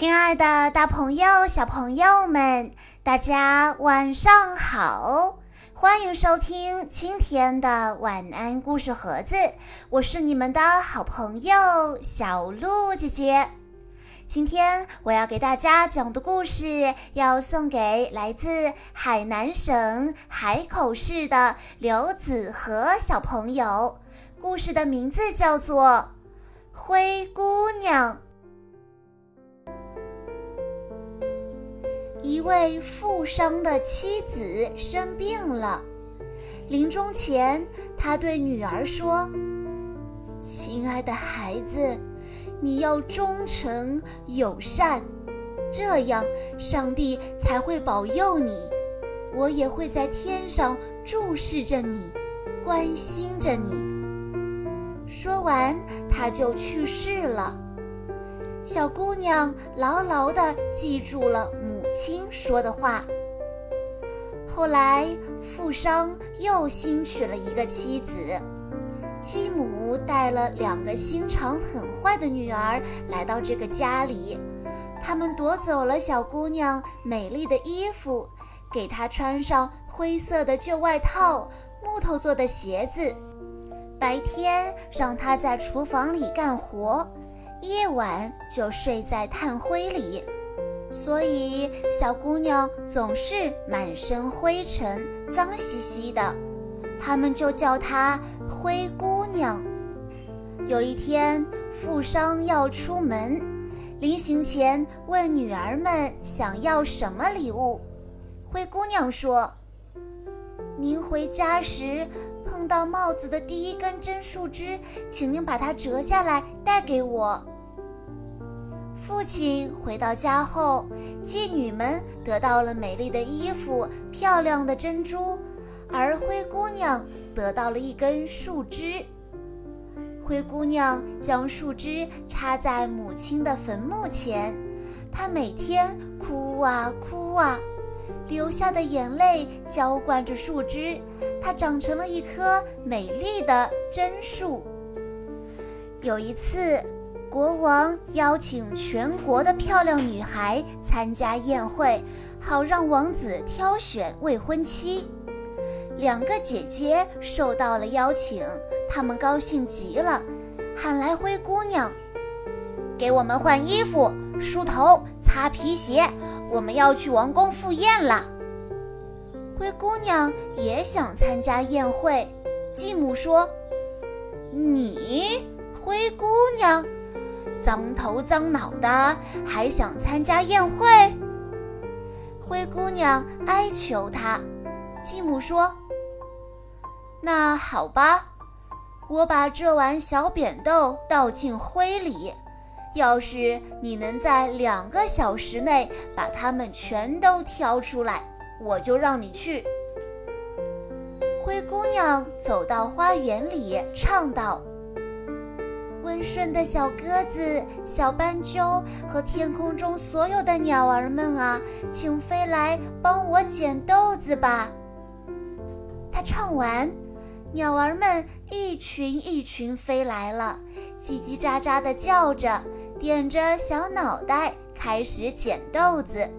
亲爱的，大朋友、小朋友们，大家晚上好！欢迎收听今天的晚安故事盒子，我是你们的好朋友小鹿姐姐。今天我要给大家讲的故事，要送给来自海南省海口市的刘子和小朋友。故事的名字叫做《灰姑娘》。一位富商的妻子生病了，临终前，他对女儿说：“亲爱的孩子。”你要忠诚友善，这样上帝才会保佑你。我也会在天上注视着你，关心着你。说完，他就去世了。小姑娘牢牢地记住了亲说的话。后来，富商又新娶了一个妻子。继母带了两个心肠很坏的女儿来到这个家里，他们夺走了小姑娘美丽的衣服，给她穿上灰色的旧外套、木头做的鞋子，白天让她在厨房里干活，夜晚就睡在炭灰里，所以小姑娘总是满身灰尘、脏兮兮的。他们就叫她灰姑娘。有一天，富商要出门，临行前问女儿们想要什么礼物。灰姑娘说：“您回家时碰到帽子的第一根针树枝，请您把它折下来带给我。”父亲回到家后，妓女们得到了美丽的衣服、漂亮的珍珠。而灰姑娘得到了一根树枝。灰姑娘将树枝插在母亲的坟墓前，她每天哭啊哭啊，流下的眼泪浇灌着树枝，它长成了一棵美丽的真树。有一次，国王邀请全国的漂亮女孩参加宴会，好让王子挑选未婚妻。两个姐姐受到了邀请，她们高兴极了，喊来灰姑娘，给我们换衣服、梳头、擦皮鞋，我们要去王宫赴宴了。灰姑娘也想参加宴会，继母说：“你灰姑娘，脏头脏脑的，还想参加宴会？”灰姑娘哀求她，继母说。那好吧，我把这碗小扁豆倒进灰里。要是你能在两个小时内把它们全都挑出来，我就让你去。灰姑娘走到花园里，唱道：“温顺的小鸽子、小斑鸠和天空中所有的鸟儿们啊，请飞来帮我捡豆子吧。”她唱完。鸟儿们一群一群飞来了，叽叽喳喳地叫着，点着小脑袋，开始捡豆子。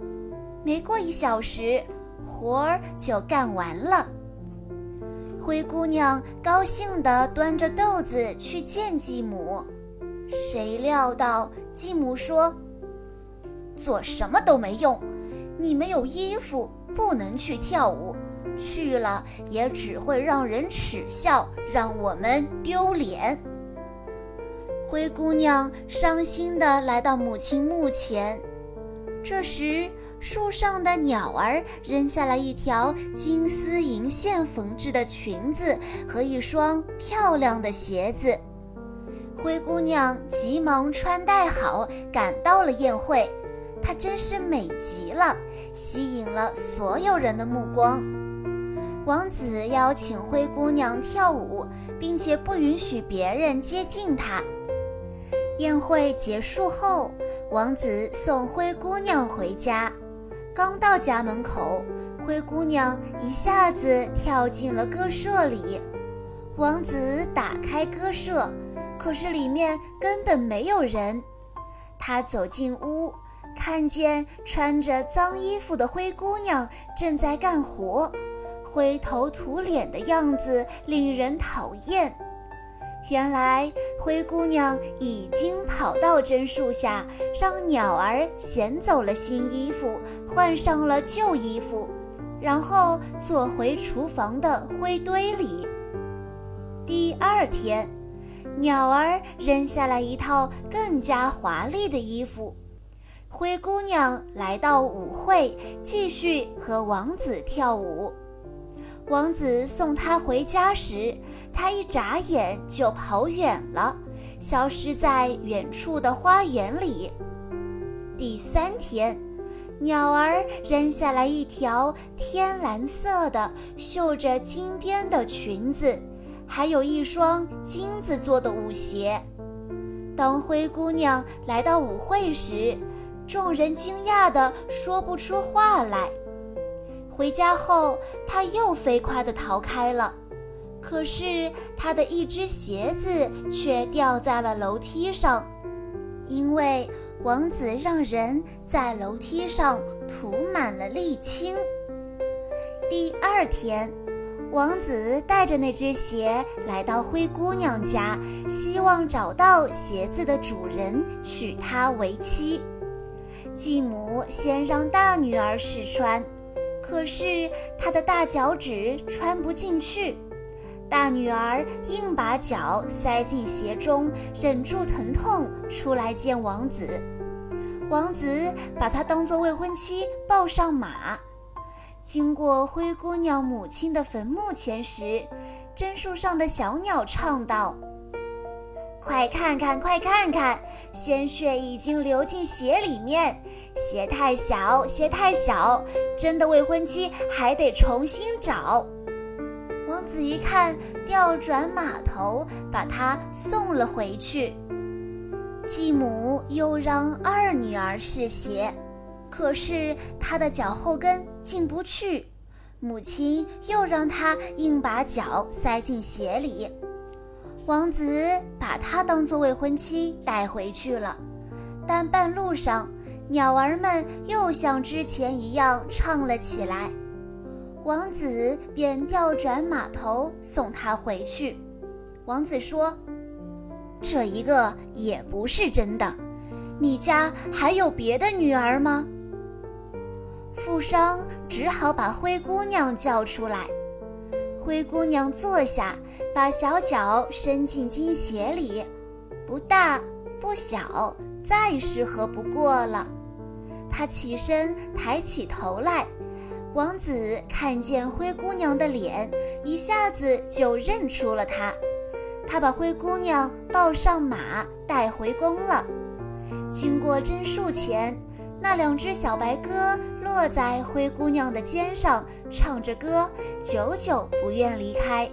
没过一小时，活儿就干完了。灰姑娘高兴地端着豆子去见继母，谁料到继母说：“做什么都没用，你没有衣服，不能去跳舞。”去了也只会让人耻笑，让我们丢脸。灰姑娘伤心地来到母亲墓前，这时树上的鸟儿扔下了一条金丝银线缝制的裙子和一双漂亮的鞋子。灰姑娘急忙穿戴好，赶到了宴会。她真是美极了，吸引了所有人的目光。王子邀请灰姑娘跳舞，并且不允许别人接近她。宴会结束后，王子送灰姑娘回家。刚到家门口，灰姑娘一下子跳进了歌舍里。王子打开歌舍，可是里面根本没有人。他走进屋，看见穿着脏衣服的灰姑娘正在干活，灰头土脸的样子令人讨厌。原来灰姑娘已经跑到榛树下，让鸟儿衔走了新衣服，换上了旧衣服，然后坐回厨房的灰堆里。第二天，鸟儿扔下来一套更加华丽的衣服。灰姑娘来到舞会，继续和王子跳舞。王子送她回家时，她一眨眼就跑远了，消失在远处的花园里。第三天，鸟儿扔下来一条天蓝色的、绣着金边的裙子，还有一双金子做的舞鞋。当灰姑娘来到舞会时，众人惊讶地说不出话来。回家后，他又飞快地逃开了。可是他的一只鞋子却掉在了楼梯上，因为王子让人在楼梯上涂满了沥青。第二天，王子带着那只鞋来到灰姑娘家，希望找到鞋子的主人，娶她为妻。继母先让大女儿试穿。可是她的大脚趾穿不进去，大女儿硬把脚塞进鞋中，忍住疼痛出来见王子。王子把她当做未婚妻抱上马，经过灰姑娘母亲的坟墓前时，榛树上的小鸟唱道。快看看，快看看，鲜血已经流进鞋里面。鞋太小，鞋太小，真的未婚妻还得重新找。王子一看，调转马头，把她送了回去。继母又让二女儿试鞋，可是她的脚后跟进不去。母亲又让她硬把脚塞进鞋里。王子把她当做未婚妻带回去了，但半路上，鸟儿们又像之前一样唱了起来。王子便调转马头送她回去。王子说：“这一个也不是真的，你家还有别的女儿吗？”富商只好把灰姑娘叫出来。灰姑娘坐下，把小脚伸进金鞋里，不大不小，再适合不过了。她起身，抬起头来，王子看见灰姑娘的脸，一下子就认出了她。他把灰姑娘抱上马，带回宫了。经过榛树前。那两只小白鸽落在灰姑娘的肩上，唱着歌，久久不愿离开。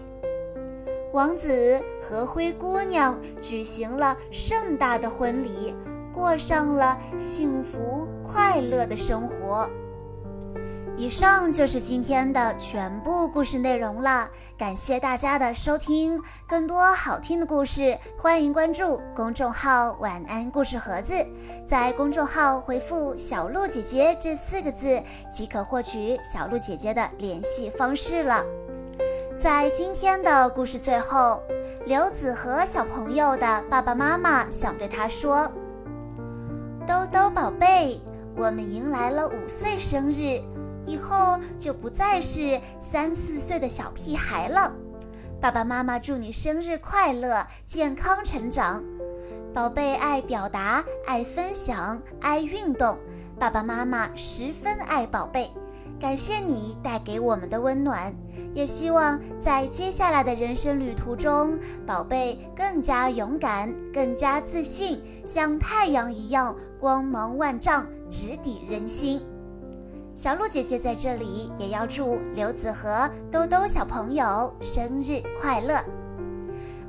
王子和灰姑娘举行了盛大的婚礼，过上了幸福快乐的生活。以上就是今天的全部故事内容了，感谢大家的收听。更多好听的故事，欢迎关注公众号“晚安故事盒子”。在公众号回复“小鹿姐姐”这四个字，即可获取小鹿姐姐的联系方式了。在今天的故事最后，刘子和小朋友的爸爸妈妈想对他说：“兜兜宝贝，我们迎来了五岁生日。”以后就不再是三四岁的小屁孩了。爸爸妈妈祝你生日快乐，健康成长。宝贝爱表达，爱分享，爱运动。爸爸妈妈十分爱宝贝，感谢你带给我们的温暖，也希望在接下来的人生旅途中，宝贝更加勇敢，更加自信，像太阳一样光芒万丈，直抵人心。小鹿姐姐在这里也要祝刘子和兜兜小朋友生日快乐！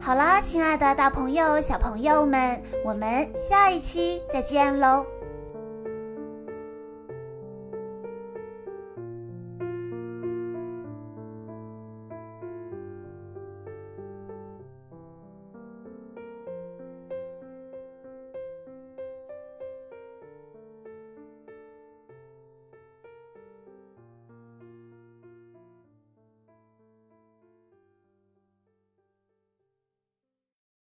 好啦，亲爱的大朋友、小朋友们，我们下一期再见喽！